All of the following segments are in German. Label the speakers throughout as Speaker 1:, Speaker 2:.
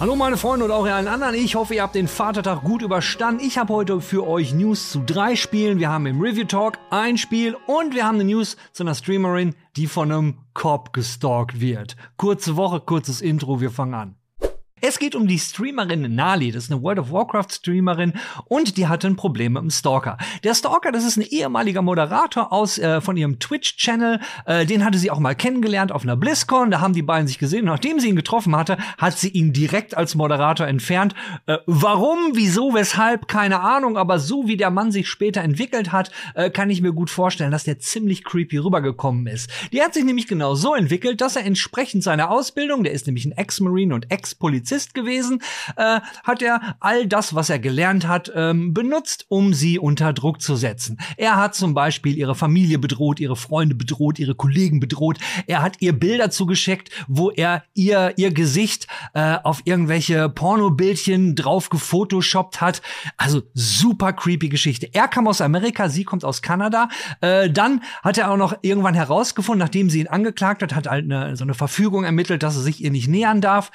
Speaker 1: Hallo meine Freunde und auch ihr allen anderen. Ich hoffe, ihr habt den Vatertag gut überstanden. Ich habe heute für euch News zu drei Spielen. Wir haben im Review Talk ein Spiel und wir haben eine News zu einer Streamerin, die von einem Cop gestalkt wird. Kurze Woche, kurzes Intro, wir fangen an. Es geht um die Streamerin Nali. Das ist eine World of Warcraft Streamerin und die hatte ein Problem mit dem Stalker. Der Stalker, das ist ein ehemaliger Moderator aus äh, von ihrem Twitch Channel. Äh, den hatte sie auch mal kennengelernt auf einer BlizzCon. Da haben die beiden sich gesehen. Und nachdem sie ihn getroffen hatte, hat sie ihn direkt als Moderator entfernt. Äh, warum, wieso, weshalb, keine Ahnung. Aber so wie der Mann sich später entwickelt hat, äh, kann ich mir gut vorstellen, dass der ziemlich creepy rübergekommen ist. Die hat sich nämlich genau so entwickelt, dass er entsprechend seiner Ausbildung, der ist nämlich ein Ex-Marine und Ex-Polizist, Polizist gewesen, äh, hat er all das, was er gelernt hat, ähm, benutzt, um sie unter Druck zu setzen. Er hat zum Beispiel ihre Familie bedroht, ihre Freunde bedroht, ihre Kollegen bedroht. Er hat ihr Bilder zugeschickt, wo er ihr ihr Gesicht äh, auf irgendwelche Pornobildchen drauf gefotoshoppt hat. Also super creepy Geschichte. Er kam aus Amerika, sie kommt aus Kanada. Äh, dann hat er auch noch irgendwann herausgefunden, nachdem sie ihn angeklagt hat, hat halt eine, so eine Verfügung ermittelt, dass er sich ihr nicht nähern darf.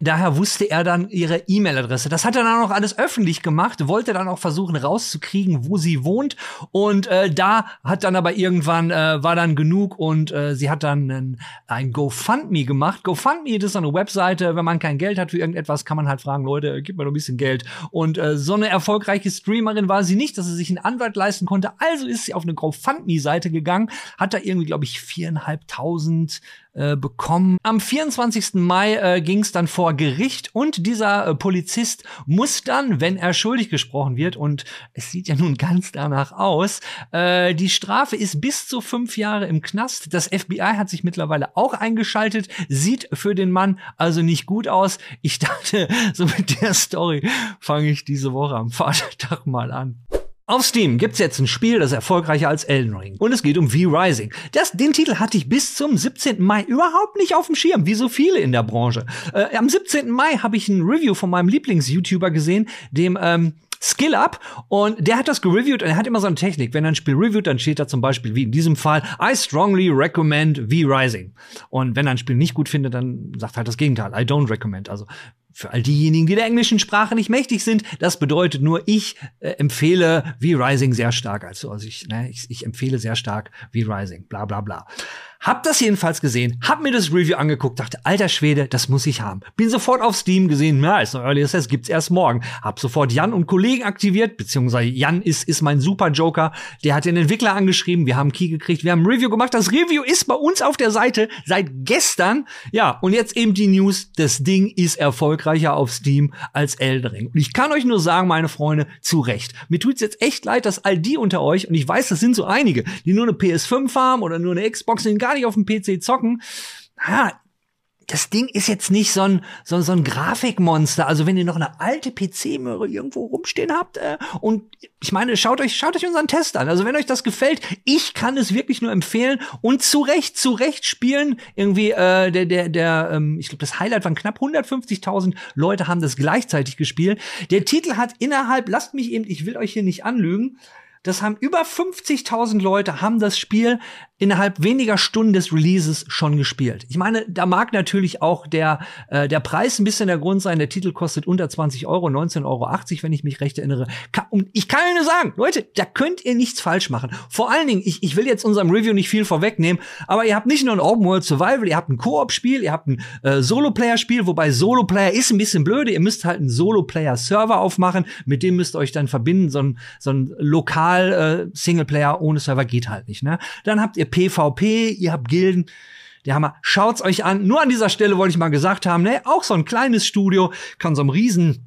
Speaker 1: Daher wusste er dann ihre E-Mail-Adresse. Das hat er dann auch alles öffentlich gemacht, wollte dann auch versuchen rauszukriegen, wo sie wohnt. Und äh, da hat dann aber irgendwann äh, war dann genug und äh, sie hat dann ein, ein GoFundMe gemacht. GoFundMe das ist eine Webseite, wenn man kein Geld hat für irgendetwas, kann man halt fragen, Leute, gib mir doch ein bisschen Geld. Und äh, so eine erfolgreiche Streamerin war sie nicht, dass sie sich einen Anwalt leisten konnte. Also ist sie auf eine GoFundMe-Seite gegangen, hat da irgendwie, glaube ich, viereinhalbtausend äh, bekommen. Am 24. Mai äh, ging es dann vor Gericht und dieser äh, Polizist muss dann, wenn er schuldig gesprochen wird, und es sieht ja nun ganz danach aus, äh, die Strafe ist bis zu fünf Jahre im Knast. Das FBI hat sich mittlerweile auch eingeschaltet, sieht für den Mann also nicht gut aus. Ich dachte, so mit der Story fange ich diese Woche am Vatertag mal an. Auf Steam gibt's jetzt ein Spiel, das erfolgreicher als Elden Ring. Und es geht um V-Rising. Das, den Titel hatte ich bis zum 17. Mai überhaupt nicht auf dem Schirm, wie so viele in der Branche. Äh, am 17. Mai habe ich ein Review von meinem Lieblings-YouTuber gesehen, dem ähm, Skill Up und der hat das gereviewt und er hat immer so eine Technik. Wenn er ein Spiel reviewt, dann steht da zum Beispiel, wie in diesem Fall, I strongly recommend V-Rising. Und wenn er ein Spiel nicht gut findet, dann sagt er halt das Gegenteil, I don't recommend. Also für all diejenigen, die der englischen Sprache nicht mächtig sind, das bedeutet nur, ich äh, empfehle V-Rising sehr stark. Also, also ich, ne, ich, ich empfehle sehr stark V-Rising, bla bla bla. Hab das jedenfalls gesehen, hab mir das Review angeguckt, dachte, alter Schwede, das muss ich haben. Bin sofort auf Steam gesehen, na, ist noch Early Access, gibt's erst morgen. Hab sofort Jan und Kollegen aktiviert, beziehungsweise Jan ist, ist mein super Joker. Der hat den Entwickler angeschrieben, wir haben Key gekriegt, wir haben ein Review gemacht. Das Review ist bei uns auf der Seite seit gestern. Ja, und jetzt eben die News, das Ding ist erfolgreicher auf Steam als Eldering. Und ich kann euch nur sagen, meine Freunde, zu Recht. Mir tut's jetzt echt leid, dass all die unter euch, und ich weiß, das sind so einige, die nur eine PS5 haben oder nur eine Xbox, gar nicht auf dem PC zocken. Ja, das Ding ist jetzt nicht so ein, so, so ein Grafikmonster. Also wenn ihr noch eine alte PC-Möhre irgendwo rumstehen habt, äh, und ich meine, schaut euch, schaut euch unseren Test an. Also wenn euch das gefällt, ich kann es wirklich nur empfehlen und zu Recht, zu Recht spielen. Irgendwie, äh, der, der, der, ähm, ich glaube, das Highlight waren knapp 150.000 Leute haben das gleichzeitig gespielt. Der Titel hat innerhalb, lasst mich eben, ich will euch hier nicht anlügen, das haben über 50.000 Leute haben das Spiel innerhalb weniger Stunden des Releases schon gespielt. Ich meine, da mag natürlich auch der, äh, der Preis ein bisschen der Grund sein. Der Titel kostet unter 20 Euro, 19,80 Euro, wenn ich mich recht erinnere. Und ich kann nur sagen, Leute, da könnt ihr nichts falsch machen. Vor allen Dingen, ich, ich will jetzt unserem Review nicht viel vorwegnehmen, aber ihr habt nicht nur ein Open World Survival, ihr habt ein Koop-Spiel, ihr habt ein äh, Solo-Player-Spiel, wobei Solo-Player ist ein bisschen blöde. Ihr müsst halt einen Solo-Player-Server aufmachen, mit dem müsst ihr euch dann verbinden. So ein, so ein lokal äh, Singleplayer ohne Server geht halt nicht. Ne? Dann habt ihr PvP, ihr habt Gilden. Der Hammer. Schaut's euch an. Nur an dieser Stelle wollte ich mal gesagt haben, ne, auch so ein kleines Studio kann so einem riesen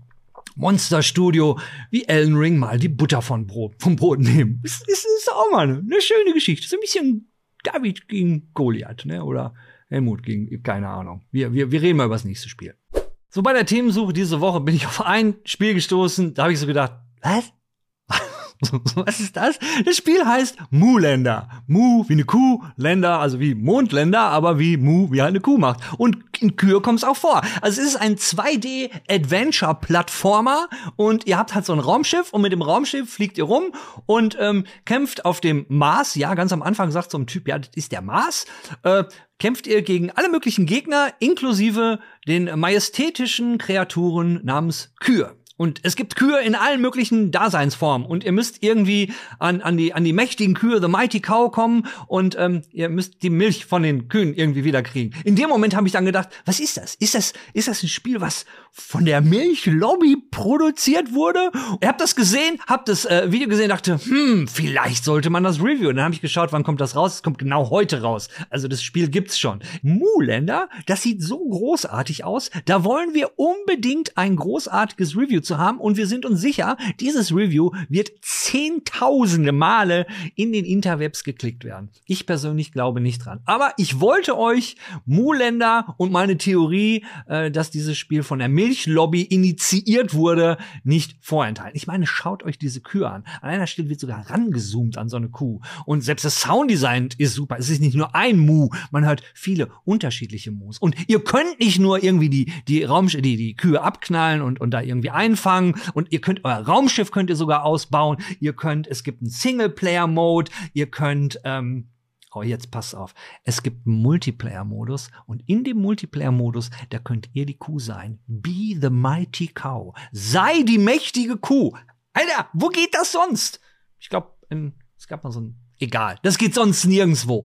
Speaker 1: Monsterstudio wie Elden Ring mal die Butter von Brot, vom Brot nehmen. Ist, ist, ist auch mal eine, eine schöne Geschichte. So ein bisschen David gegen Goliath, ne? Oder Helmut gegen, keine Ahnung. Wir, wir, wir reden mal über das nächste Spiel. So bei der Themensuche diese Woche bin ich auf ein Spiel gestoßen, da habe ich so gedacht, Was? Was ist das? Das Spiel heißt Mu-Länder. Mu wie eine Kuh, Länder, also wie Mondländer, aber wie Mu wie halt eine Kuh macht. Und in Kühe kommt es auch vor. Also es ist ein 2D-Adventure-Plattformer und ihr habt halt so ein Raumschiff und mit dem Raumschiff fliegt ihr rum und ähm, kämpft auf dem Mars. Ja, ganz am Anfang sagt so ein Typ, ja, das ist der Mars. Äh, kämpft ihr gegen alle möglichen Gegner, inklusive den majestätischen Kreaturen namens Kühe. Und es gibt Kühe in allen möglichen Daseinsformen. Und ihr müsst irgendwie an, an, die, an die mächtigen Kühe, The Mighty Cow, kommen und ähm, ihr müsst die Milch von den Kühen irgendwie wieder kriegen. In dem Moment habe ich dann gedacht, was ist das? Ist das, ist das ein Spiel, was von der Milchlobby produziert wurde? Ihr habt das gesehen, habt das äh, Video gesehen, dachte, hm, vielleicht sollte man das reviewen. Dann habe ich geschaut, wann kommt das raus? Es kommt genau heute raus. Also das Spiel gibt's schon. Muländer, das sieht so großartig aus. Da wollen wir unbedingt ein großartiges Review zu haben und wir sind uns sicher, dieses Review wird zehntausende Male in den Interwebs geklickt werden. Ich persönlich glaube nicht dran. Aber ich wollte euch Muländer und meine Theorie, äh, dass dieses Spiel von der Milchlobby initiiert wurde, nicht vorenthalten. Ich meine, schaut euch diese Kühe an. An einer Stelle wird sogar rangezoomt an so eine Kuh. Und selbst das Sounddesign ist super. Es ist nicht nur ein Mu, man hört viele unterschiedliche Mus. Und ihr könnt nicht nur irgendwie die, die Raum, die, die Kühe abknallen und, und da irgendwie ein einfangen und ihr könnt euer Raumschiff könnt ihr sogar ausbauen. Ihr könnt, es gibt einen Singleplayer-Mode, ihr könnt ähm, Oh, jetzt passt auf. Es gibt einen Multiplayer-Modus und in dem Multiplayer-Modus, da könnt ihr die Kuh sein. Be the mighty cow. Sei die mächtige Kuh. Alter, wo geht das sonst? Ich glaube, es gab mal so ein. Egal, das geht sonst nirgendwo.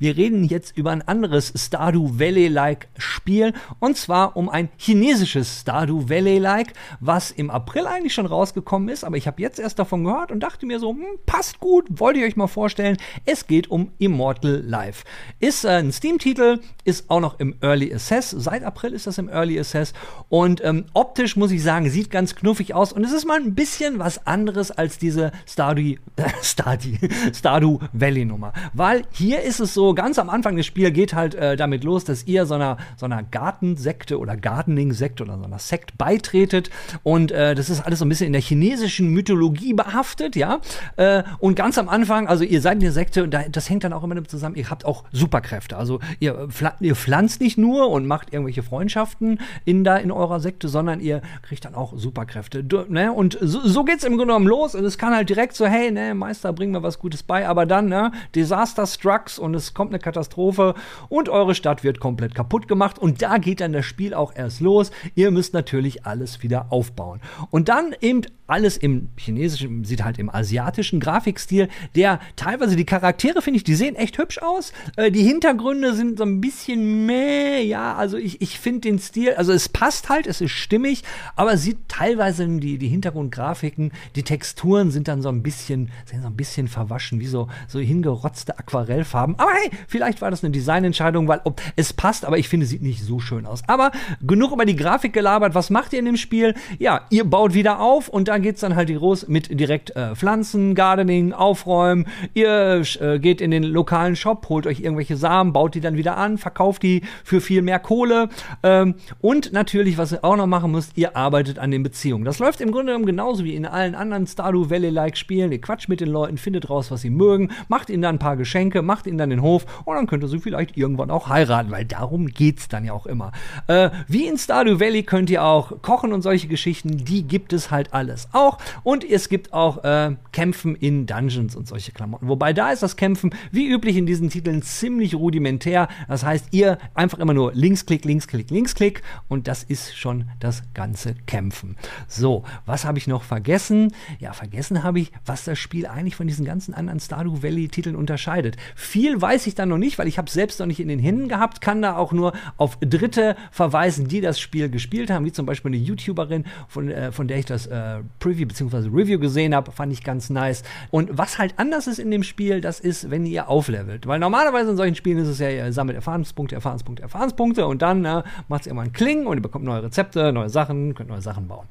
Speaker 1: Wir reden jetzt über ein anderes Stardew Valley-like Spiel und zwar um ein chinesisches Stardew Valley-like, was im April eigentlich schon rausgekommen ist, aber ich habe jetzt erst davon gehört und dachte mir so, hm, passt gut, wollte ich euch mal vorstellen. Es geht um Immortal Life. Ist äh, ein Steam-Titel, ist auch noch im Early Access. Seit April ist das im Early Access und ähm, optisch muss ich sagen, sieht ganz knuffig aus und es ist mal ein bisschen was anderes als diese Stardew, äh, Stardew, Stardew Valley Nummer, weil hier ist es so ganz am Anfang des Spiels geht halt äh, damit los, dass ihr so einer, so einer Gartensekte oder Gardening-Sekte oder so einer Sekt beitretet. Und äh, das ist alles so ein bisschen in der chinesischen Mythologie behaftet, ja. Äh, und ganz am Anfang, also ihr seid eine Sekte und da, das hängt dann auch immer damit zusammen, ihr habt auch Superkräfte. Also ihr, ihr pflanzt nicht nur und macht irgendwelche Freundschaften in, da in eurer Sekte, sondern ihr kriegt dann auch Superkräfte. Du, ne? Und so, so geht es im Grunde genommen los. Und es kann halt direkt so, hey, ne, Meister, bring mir was Gutes bei. Aber dann, ne, Disaster Strucks und es kommt eine Katastrophe und eure Stadt wird komplett kaputt gemacht und da geht dann das Spiel auch erst los. Ihr müsst natürlich alles wieder aufbauen. Und dann eben alles im chinesischen, sieht halt im asiatischen Grafikstil, der teilweise die Charaktere, finde ich, die sehen echt hübsch aus. Äh, die Hintergründe sind so ein bisschen meh, ja, also ich, ich finde den Stil, also es passt halt, es ist stimmig, aber sieht teilweise die, die Hintergrundgrafiken, die Texturen sind dann so ein bisschen, sind so ein bisschen verwaschen, wie so, so hingerotzte Aquarellfarben. Aber hey, vielleicht war das eine Designentscheidung, weil ob, es passt, aber ich finde, sieht nicht so schön aus. Aber genug über die Grafik gelabert. Was macht ihr in dem Spiel? Ja, ihr baut wieder auf und da geht's dann halt los mit direkt äh, Pflanzen, Gardening, Aufräumen. Ihr äh, geht in den lokalen Shop, holt euch irgendwelche Samen, baut die dann wieder an, verkauft die für viel mehr Kohle. Ähm, und natürlich, was ihr auch noch machen müsst, ihr arbeitet an den Beziehungen. Das läuft im Grunde genommen genauso wie in allen anderen Stardew Valley-like Spielen. Ihr quatscht mit den Leuten, findet raus, was sie mögen, macht ihnen dann ein paar Geschenke, macht ihnen dann den Hof und dann könnt ihr sie vielleicht irgendwann auch heiraten, weil darum geht's dann ja auch immer. Äh, wie in Stardew Valley könnt ihr auch kochen und solche Geschichten, die gibt es halt alles auch. Und es gibt auch äh, Kämpfen in Dungeons und solche Klamotten. Wobei da ist das Kämpfen wie üblich in diesen Titeln ziemlich rudimentär. Das heißt, ihr einfach immer nur Linksklick, Linksklick, Linksklick und das ist schon das ganze Kämpfen. So, was habe ich noch vergessen? Ja, vergessen habe ich, was das Spiel eigentlich von diesen ganzen anderen Stardew Valley Titeln unterscheidet. Viel weiß ich da noch nicht, weil ich habe selbst noch nicht in den Händen gehabt, kann da auch nur auf Dritte verweisen, die das Spiel gespielt haben, wie zum Beispiel eine YouTuberin, von, äh, von der ich das äh, Preview bzw. Review gesehen habe, fand ich ganz nice. Und was halt anders ist in dem Spiel, das ist, wenn ihr auflevelt. Weil normalerweise in solchen Spielen ist es ja, ihr sammelt Erfahrungspunkte, Erfahrungspunkte, Erfahrungspunkte und dann äh, macht es einen Kling und ihr bekommt neue Rezepte, neue Sachen, könnt neue Sachen bauen.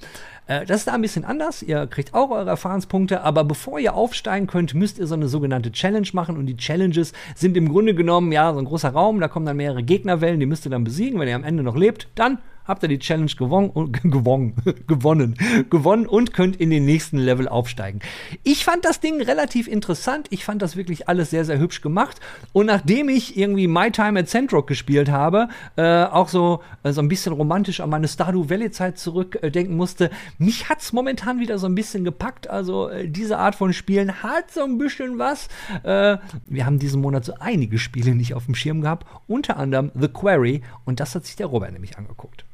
Speaker 1: Äh, das ist da ein bisschen anders. Ihr kriegt auch eure Erfahrungspunkte, aber bevor ihr aufsteigen könnt, müsst ihr so eine sogenannte Challenge machen und die Challenges sind im Grunde genommen ja so ein großer Raum, da kommen dann mehrere Gegnerwellen, die müsst ihr dann besiegen. Wenn ihr am Ende noch lebt, dann habt ihr die Challenge gewonnen, gewonnen, gewonnen, gewonnen und könnt in den nächsten Level aufsteigen. Ich fand das Ding relativ interessant. Ich fand das wirklich alles sehr, sehr hübsch gemacht. Und nachdem ich irgendwie My Time at Sandrock gespielt habe, äh, auch so, äh, so ein bisschen romantisch an meine Stardew Valley Zeit zurückdenken äh, musste, mich hat's momentan wieder so ein bisschen gepackt. Also äh, diese Art von Spielen hat so ein bisschen was. Äh, wir haben diesen Monat so einige Spiele nicht auf dem Schirm gehabt, unter anderem The Quarry und das hat sich der Robert nämlich angeguckt.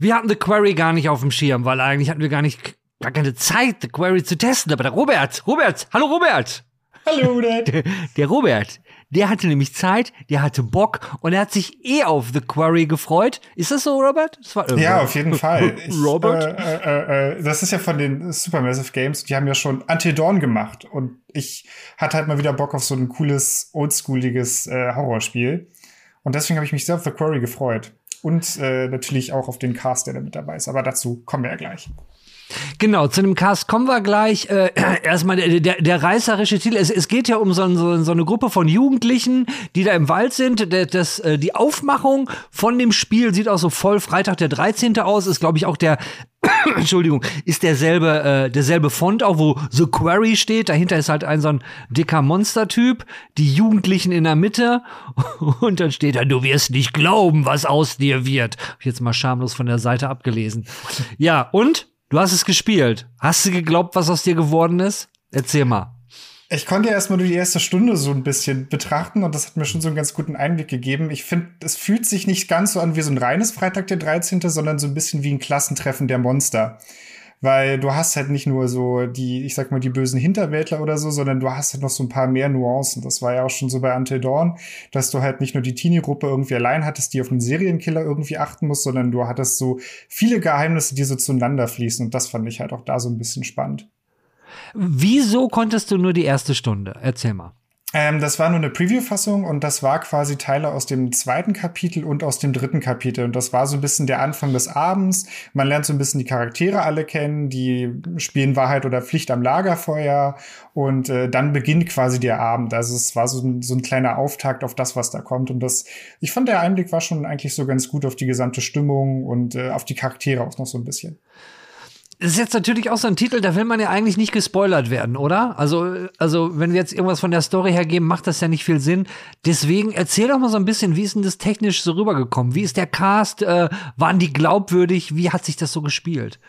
Speaker 1: Wir hatten The Quarry gar nicht auf dem Schirm, weil eigentlich hatten wir gar nicht gar keine Zeit, The Quarry zu testen. Aber der Robert, Robert, hallo Robert.
Speaker 2: Hallo Robert.
Speaker 1: Der, der Robert, der hatte nämlich Zeit, der hatte Bock und er hat sich eh auf The Quarry gefreut. Ist das so, Robert? Das
Speaker 2: war, äh, ja, auf jeden Fall.
Speaker 1: Ich, Robert?
Speaker 2: Äh, äh, äh, das ist ja von den Supermassive Games, die haben ja schon Until Dawn gemacht und ich hatte halt mal wieder Bock auf so ein cooles, oldschooliges äh, Horrorspiel. Und deswegen habe ich mich sehr auf The Quarry gefreut und äh, natürlich auch auf den Cast, der da mit dabei ist. Aber dazu kommen wir ja gleich.
Speaker 1: Genau, zu dem Cast kommen wir gleich. Äh, erstmal der, der, der reißerische Titel. Es, es geht ja um so, so, so eine Gruppe von Jugendlichen, die da im Wald sind. Der, das, äh, die Aufmachung von dem Spiel sieht auch so voll Freitag der 13. aus. Ist, glaube ich, auch der Entschuldigung, ist derselbe, äh, derselbe Font auch, wo The Quarry steht. Dahinter ist halt ein so ein dicker Monstertyp, die Jugendlichen in der Mitte. Und dann steht da, du wirst nicht glauben, was aus dir wird. Hab ich jetzt mal schamlos von der Seite abgelesen. Ja, und? Du hast es gespielt. Hast du geglaubt, was aus dir geworden ist? Erzähl mal.
Speaker 2: Ich konnte ja erstmal nur die erste Stunde so ein bisschen betrachten und das hat mir schon so einen ganz guten Einblick gegeben. Ich finde, es fühlt sich nicht ganz so an wie so ein reines Freitag der 13., sondern so ein bisschen wie ein Klassentreffen der Monster. Weil du hast halt nicht nur so die, ich sag mal, die bösen Hinterwäldler oder so, sondern du hast halt noch so ein paar mehr Nuancen. Das war ja auch schon so bei Until Dawn, dass du halt nicht nur die Teenie-Gruppe irgendwie allein hattest, die auf einen Serienkiller irgendwie achten muss, sondern du hattest so viele Geheimnisse, die so zueinander fließen. Und das fand ich halt auch da so ein bisschen spannend.
Speaker 1: Wieso konntest du nur die erste Stunde? Erzähl mal.
Speaker 2: Ähm, das war nur eine Preview-Fassung und das war quasi Teile aus dem zweiten Kapitel und aus dem dritten Kapitel. Und das war so ein bisschen der Anfang des Abends. Man lernt so ein bisschen die Charaktere alle kennen, die spielen Wahrheit oder Pflicht am Lagerfeuer und äh, dann beginnt quasi der Abend. Also es war so ein, so ein kleiner Auftakt auf das, was da kommt. Und das, ich fand, der Einblick war schon eigentlich so ganz gut auf die gesamte Stimmung und äh, auf die Charaktere auch noch so ein bisschen.
Speaker 1: Ist jetzt natürlich auch so ein Titel, da will man ja eigentlich nicht gespoilert werden, oder? Also, also wenn wir jetzt irgendwas von der Story hergeben, macht das ja nicht viel Sinn. Deswegen erzähl doch mal so ein bisschen, wie ist denn das technisch so rübergekommen? Wie ist der Cast? Äh, waren die glaubwürdig? Wie hat sich das so gespielt?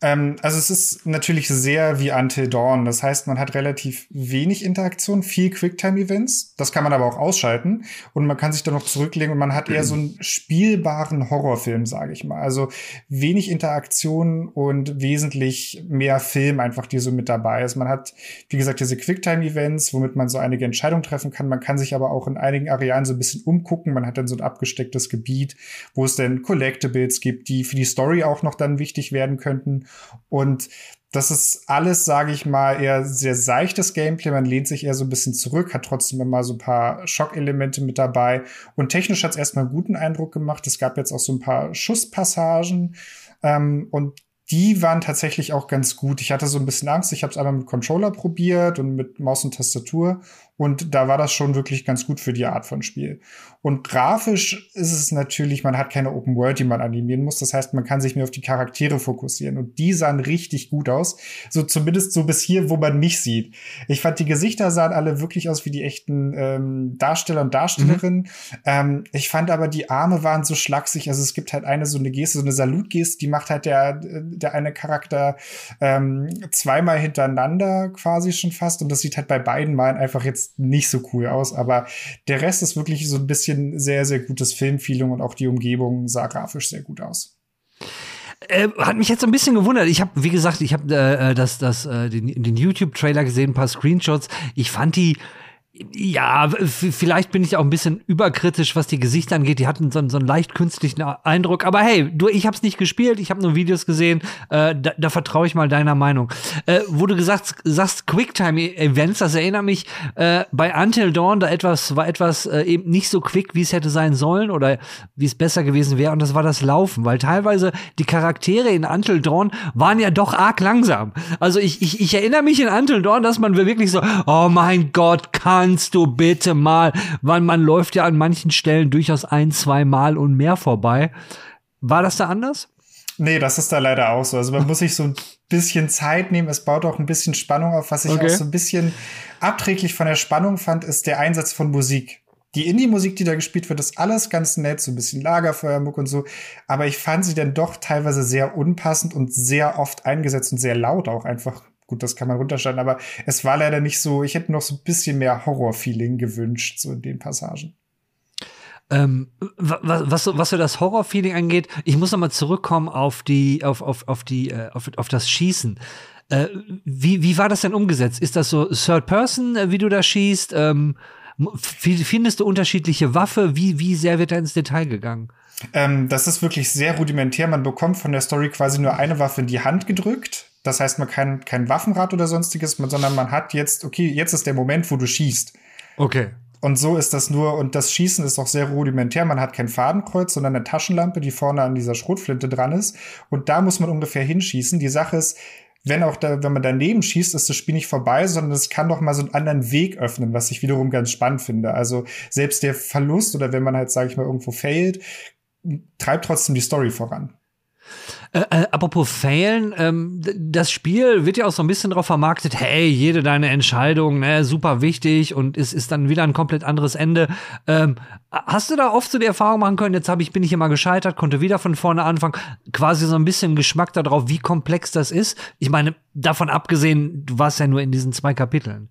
Speaker 2: Ähm, also es ist natürlich sehr wie Until Dawn. Das heißt, man hat relativ wenig Interaktion, viel Quicktime-Events. Das kann man aber auch ausschalten. Und man kann sich dann noch zurücklegen und man hat eher so einen spielbaren Horrorfilm, sage ich mal. Also wenig Interaktion und wesentlich mehr Film einfach, die so mit dabei ist. Man hat, wie gesagt, diese Quicktime-Events, womit man so einige Entscheidungen treffen kann. Man kann sich aber auch in einigen Arealen so ein bisschen umgucken. Man hat dann so ein abgestecktes Gebiet, wo es dann Collectibles gibt, die für die Story auch noch dann wichtig werden könnten. Und das ist alles, sage ich mal, eher sehr seichtes Gameplay. Man lehnt sich eher so ein bisschen zurück, hat trotzdem immer so ein paar Schockelemente mit dabei. Und technisch hat es erstmal einen guten Eindruck gemacht. Es gab jetzt auch so ein paar Schusspassagen. Ähm, und die waren tatsächlich auch ganz gut. Ich hatte so ein bisschen Angst. Ich habe es einmal mit Controller probiert und mit Maus und Tastatur. Und da war das schon wirklich ganz gut für die Art von Spiel. Und grafisch ist es natürlich, man hat keine Open World, die man animieren muss. Das heißt, man kann sich mehr auf die Charaktere fokussieren. Und die sahen richtig gut aus. So zumindest so bis hier, wo man mich sieht. Ich fand, die Gesichter sahen alle wirklich aus wie die echten ähm, Darsteller und Darstellerinnen. Mhm. Ähm, ich fand aber, die Arme waren so schlaksig. Also es gibt halt eine so eine Geste, so eine Salutgeste, die macht halt der, der eine Charakter ähm, zweimal hintereinander quasi schon fast. Und das sieht halt bei beiden Malen einfach jetzt nicht so cool aus, aber der Rest ist wirklich so ein bisschen sehr, sehr gutes Filmfeeling und auch die Umgebung sah grafisch sehr gut aus.
Speaker 1: Äh, hat mich jetzt ein bisschen gewundert. Ich habe, wie gesagt, ich habe äh, das, das, äh, den, den YouTube-Trailer gesehen, ein paar Screenshots. Ich fand die ja, vielleicht bin ich auch ein bisschen überkritisch, was die Gesichter angeht. Die hatten so, so einen leicht künstlichen Eindruck. Aber hey, du, ich hab's nicht gespielt, ich habe nur Videos gesehen. Äh, da, da vertraue ich mal deiner Meinung. Äh, wo du gesagt sagst, Quicktime-Events, das erinnert mich äh, bei Until Dawn, da etwas war etwas äh, eben nicht so quick, wie es hätte sein sollen oder wie es besser gewesen wäre. Und das war das Laufen, weil teilweise die Charaktere in Until Dawn waren ja doch arg langsam. Also ich, ich, ich erinnere mich in Until Dawn, dass man wirklich so, oh mein Gott, kann kannst du bitte mal, weil man läuft ja an manchen Stellen durchaus ein, zwei Mal und mehr vorbei. War das da anders?
Speaker 2: Nee, das ist da leider auch so. Also man muss sich so ein bisschen Zeit nehmen. Es baut auch ein bisschen Spannung auf. Was ich okay. auch so ein bisschen abträglich von der Spannung fand, ist der Einsatz von Musik. Die Indie-Musik, die da gespielt wird, ist alles ganz nett, so ein bisschen Lagerfeuermuck und so. Aber ich fand sie dann doch teilweise sehr unpassend und sehr oft eingesetzt und sehr laut auch einfach. Gut, das kann man runterschalten, aber es war leider nicht so, ich hätte noch so ein bisschen mehr Horror-Feeling gewünscht, so in den Passagen.
Speaker 1: Ähm, was, was, was so das Horror-Feeling angeht, ich muss noch mal zurückkommen auf die, auf, auf, auf die, äh, auf, auf das Schießen. Äh, wie, wie war das denn umgesetzt? Ist das so Third Person, äh, wie du da schießt? Ähm, findest du unterschiedliche Waffe? Wie, wie sehr wird da ins Detail gegangen?
Speaker 2: Ähm, das ist wirklich sehr rudimentär. Man bekommt von der Story quasi nur eine Waffe in die Hand gedrückt. Das heißt, man kein, kein Waffenrad oder sonstiges, sondern man hat jetzt, okay, jetzt ist der Moment, wo du schießt.
Speaker 1: Okay.
Speaker 2: Und so ist das nur, und das Schießen ist auch sehr rudimentär. Man hat kein Fadenkreuz, sondern eine Taschenlampe, die vorne an dieser Schrotflinte dran ist. Und da muss man ungefähr hinschießen. Die Sache ist, wenn auch da, wenn man daneben schießt, ist das Spiel nicht vorbei, sondern es kann doch mal so einen anderen Weg öffnen, was ich wiederum ganz spannend finde. Also selbst der Verlust oder wenn man halt, sage ich mal, irgendwo failt, treibt trotzdem die Story voran.
Speaker 1: Äh, äh, apropos Failen, ähm, das Spiel wird ja auch so ein bisschen darauf vermarktet, hey, jede deine Entscheidung, ne, super wichtig und es ist dann wieder ein komplett anderes Ende. Ähm, hast du da oft so die Erfahrung machen können, jetzt hab ich, bin ich immer gescheitert, konnte wieder von vorne anfangen, quasi so ein bisschen Geschmack darauf, wie komplex das ist? Ich meine, davon abgesehen, du warst ja nur in diesen zwei Kapiteln.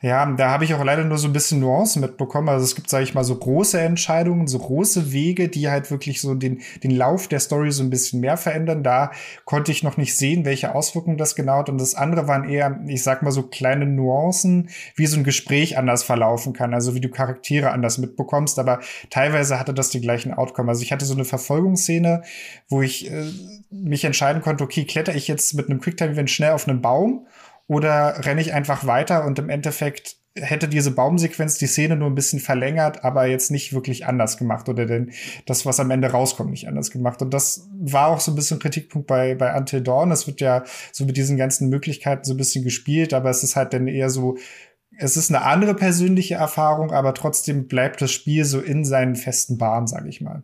Speaker 2: Ja, da habe ich auch leider nur so ein bisschen Nuancen mitbekommen. Also es gibt, sage ich mal, so große Entscheidungen, so große Wege, die halt wirklich so den, den Lauf der Story so ein bisschen mehr verändern. Da konnte ich noch nicht sehen, welche Auswirkungen das genau hat. Und das andere waren eher, ich sag mal, so kleine Nuancen, wie so ein Gespräch anders verlaufen kann. Also wie du Charaktere anders mitbekommst. Aber teilweise hatte das die gleichen Outcome. Also ich hatte so eine Verfolgungsszene, wo ich äh, mich entscheiden konnte, okay, kletter ich jetzt mit einem Quicktime-Event schnell auf einen Baum oder renne ich einfach weiter und im Endeffekt hätte diese Baumsequenz die Szene nur ein bisschen verlängert, aber jetzt nicht wirklich anders gemacht oder denn das, was am Ende rauskommt, nicht anders gemacht. Und das war auch so ein bisschen Kritikpunkt bei, bei Until Dawn. Es wird ja so mit diesen ganzen Möglichkeiten so ein bisschen gespielt, aber es ist halt dann eher so, es ist eine andere persönliche Erfahrung, aber trotzdem bleibt das Spiel so in seinen festen Bahnen, sage ich mal.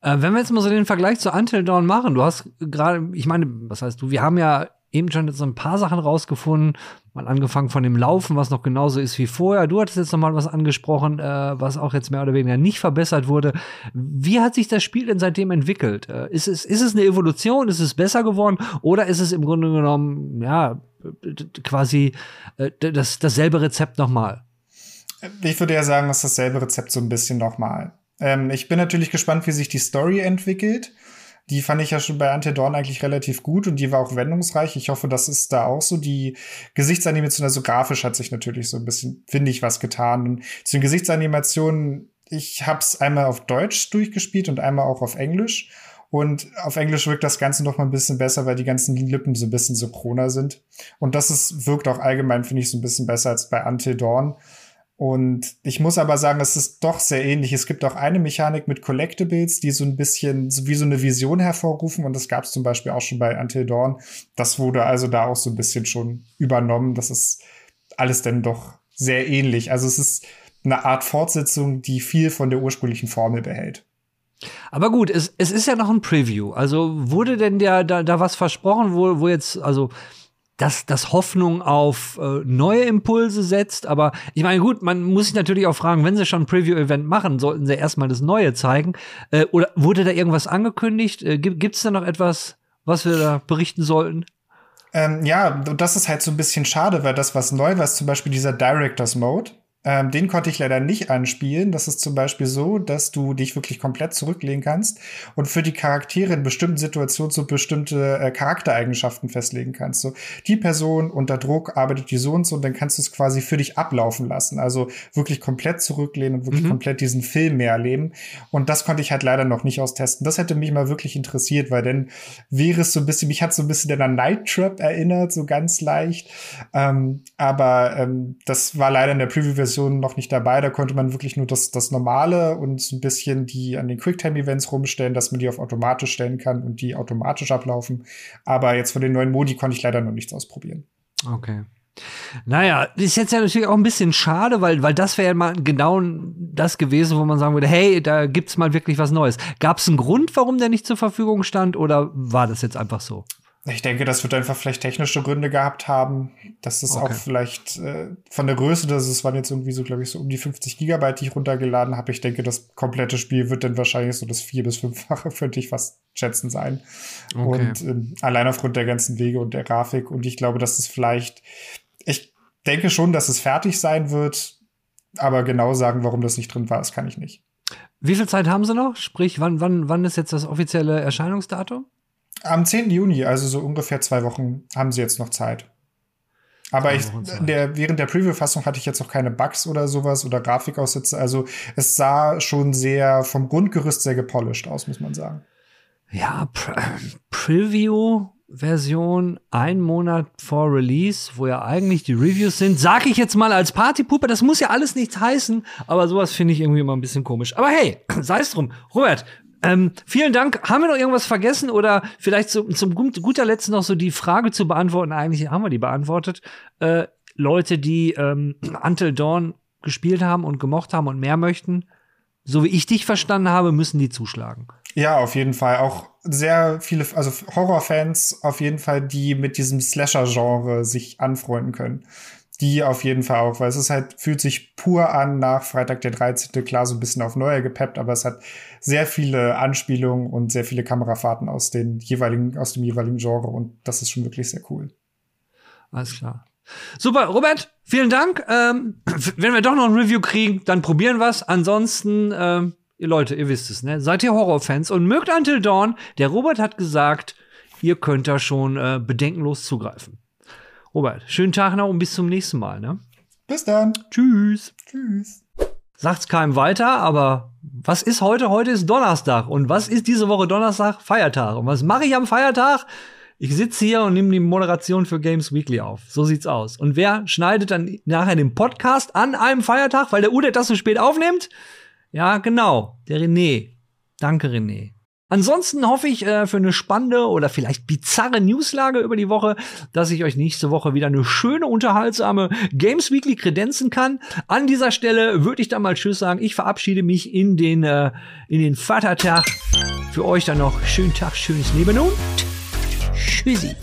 Speaker 1: Äh, wenn wir jetzt mal so den Vergleich zu Until Dawn machen, du hast gerade, ich meine, was heißt du, wir haben ja eben schon so ein paar Sachen rausgefunden. Mal angefangen von dem Laufen, was noch genauso ist wie vorher. Du hattest jetzt noch mal was angesprochen, äh, was auch jetzt mehr oder weniger nicht verbessert wurde. Wie hat sich das Spiel denn seitdem entwickelt? Äh, ist, es, ist es eine Evolution? Ist es besser geworden? Oder ist es im Grunde genommen, ja, quasi äh, das, dasselbe Rezept nochmal?
Speaker 2: Ich würde ja sagen, ist dasselbe Rezept so ein bisschen nochmal. Ähm, ich bin natürlich gespannt, wie sich die Story entwickelt. Die fand ich ja schon bei Ante Dorn eigentlich relativ gut und die war auch wendungsreich. Ich hoffe, das ist da auch so. Die Gesichtsanimation, also grafisch hat sich natürlich so ein bisschen, finde ich, was getan. Und zu den Gesichtsanimationen, ich habe es einmal auf Deutsch durchgespielt und einmal auch auf Englisch. Und auf Englisch wirkt das Ganze noch mal ein bisschen besser, weil die ganzen Lippen so ein bisschen synchroner sind. Und das ist, wirkt auch allgemein, finde ich, so ein bisschen besser als bei Until Dawn. Und ich muss aber sagen, es ist doch sehr ähnlich. Es gibt auch eine Mechanik mit Collectibles, die so ein bisschen wie so eine Vision hervorrufen. Und das gab es zum Beispiel auch schon bei Until Dawn. Das wurde also da auch so ein bisschen schon übernommen. Das ist alles dann doch sehr ähnlich. Also es ist eine Art Fortsetzung, die viel von der ursprünglichen Formel behält.
Speaker 1: Aber gut, es, es ist ja noch ein Preview. Also wurde denn der, da, da was versprochen, wo, wo jetzt, also dass das Hoffnung auf äh, neue Impulse setzt. Aber ich meine, gut, man muss sich natürlich auch fragen, wenn sie schon ein Preview-Event machen, sollten sie erstmal das Neue zeigen. Äh, oder wurde da irgendwas angekündigt? Äh, Gibt es da noch etwas, was wir da berichten sollten?
Speaker 2: Ähm, ja, das ist halt so ein bisschen schade, weil das, was neu war, ist zum Beispiel dieser Directors Mode. Ähm, den konnte ich leider nicht anspielen. Das ist zum Beispiel so, dass du dich wirklich komplett zurücklehnen kannst und für die Charaktere in bestimmten Situationen so bestimmte äh, Charaktereigenschaften festlegen kannst. So, die Person unter Druck arbeitet die so und so und dann kannst du es quasi für dich ablaufen lassen. Also wirklich komplett zurücklehnen und wirklich mhm. komplett diesen Film mehr erleben. Und das konnte ich halt leider noch nicht austesten. Das hätte mich mal wirklich interessiert, weil dann wäre es so ein bisschen, mich hat so ein bisschen an Night Trap erinnert, so ganz leicht. Ähm, aber ähm, das war leider in der Preview-Version Version noch nicht dabei. Da konnte man wirklich nur das, das Normale und so ein bisschen die an den Quicktime-Events rumstellen, dass man die auf automatisch stellen kann und die automatisch ablaufen. Aber jetzt von den neuen Modi konnte ich leider noch nichts ausprobieren.
Speaker 1: Okay. Naja, ist jetzt ja natürlich auch ein bisschen schade, weil, weil das wäre ja mal genau das gewesen, wo man sagen würde, hey, da gibt's mal wirklich was Neues. Gab es einen Grund, warum der nicht zur Verfügung stand oder war das jetzt einfach so?
Speaker 2: Ich denke, das wird einfach vielleicht technische Gründe gehabt haben. Das ist okay. auch vielleicht äh, von der Größe, dass es waren jetzt irgendwie so, glaube ich, so um die 50 Gigabyte, die ich runtergeladen habe. Ich denke, das komplette Spiel wird dann wahrscheinlich so das vier- bis fünffache, könnte ich fast schätzen sein. Okay. Und ähm, allein aufgrund der ganzen Wege und der Grafik. Und ich glaube, dass es vielleicht, ich denke schon, dass es fertig sein wird, aber genau sagen, warum das nicht drin war, das kann ich nicht.
Speaker 1: Wie viel Zeit haben sie noch? Sprich, wann, wann, wann ist jetzt das offizielle Erscheinungsdatum?
Speaker 2: Am 10. Juni, also so ungefähr zwei Wochen, haben sie jetzt noch Zeit. Aber ich, der, während der Preview-Fassung hatte ich jetzt noch keine Bugs oder sowas oder Grafikaussätze. Also es sah schon sehr vom Grundgerüst sehr gepolished aus, muss man sagen.
Speaker 1: Ja, Pre Preview-Version ein Monat vor Release, wo ja eigentlich die Reviews sind, sag ich jetzt mal als Partypuppe, das muss ja alles nichts heißen, aber sowas finde ich irgendwie immer ein bisschen komisch. Aber hey, sei es drum. Robert, ähm, vielen Dank. Haben wir noch irgendwas vergessen oder vielleicht so, zum guter Letzt noch so die Frage zu beantworten? Eigentlich haben wir die beantwortet. Äh, Leute, die ähm, Until Dawn gespielt haben und gemocht haben und mehr möchten, so wie ich dich verstanden habe, müssen die zuschlagen.
Speaker 2: Ja, auf jeden Fall. Auch sehr viele, also Horrorfans auf jeden Fall, die mit diesem Slasher-Genre sich anfreunden können die auf jeden Fall auch, weil es ist halt, fühlt sich pur an nach Freitag der 13. Klar, so ein bisschen auf Neuer gepeppt, aber es hat sehr viele Anspielungen und sehr viele Kamerafahrten aus den jeweiligen, aus dem jeweiligen Genre und das ist schon wirklich sehr cool.
Speaker 1: Alles klar. Super, Robert, vielen Dank. Ähm, wenn wir doch noch ein Review kriegen, dann probieren wir's. Ansonsten, ähm, ihr Leute, ihr wisst es, ne? Seid ihr Horrorfans und mögt Until Dawn? Der Robert hat gesagt, ihr könnt da schon äh, bedenkenlos zugreifen. Robert, schönen Tag noch und bis zum nächsten Mal. Ne?
Speaker 2: Bis dann.
Speaker 1: Tschüss.
Speaker 2: Tschüss.
Speaker 1: Sagt's keinem weiter, aber was ist heute? Heute ist Donnerstag. Und was ist diese Woche Donnerstag? Feiertag. Und was mache ich am Feiertag? Ich sitze hier und nehme die Moderation für Games Weekly auf. So sieht's aus. Und wer schneidet dann nachher den Podcast an einem Feiertag, weil der Ude das so spät aufnimmt? Ja, genau. Der René. Danke, René. Ansonsten hoffe ich äh, für eine spannende oder vielleicht bizarre Newslage über die Woche, dass ich euch nächste Woche wieder eine schöne, unterhaltsame Games Weekly kredenzen kann. An dieser Stelle würde ich dann mal Tschüss sagen. Ich verabschiede mich in den, äh, in den Vatertag. Für euch dann noch schönen Tag, schönes Leben und Tschüssi.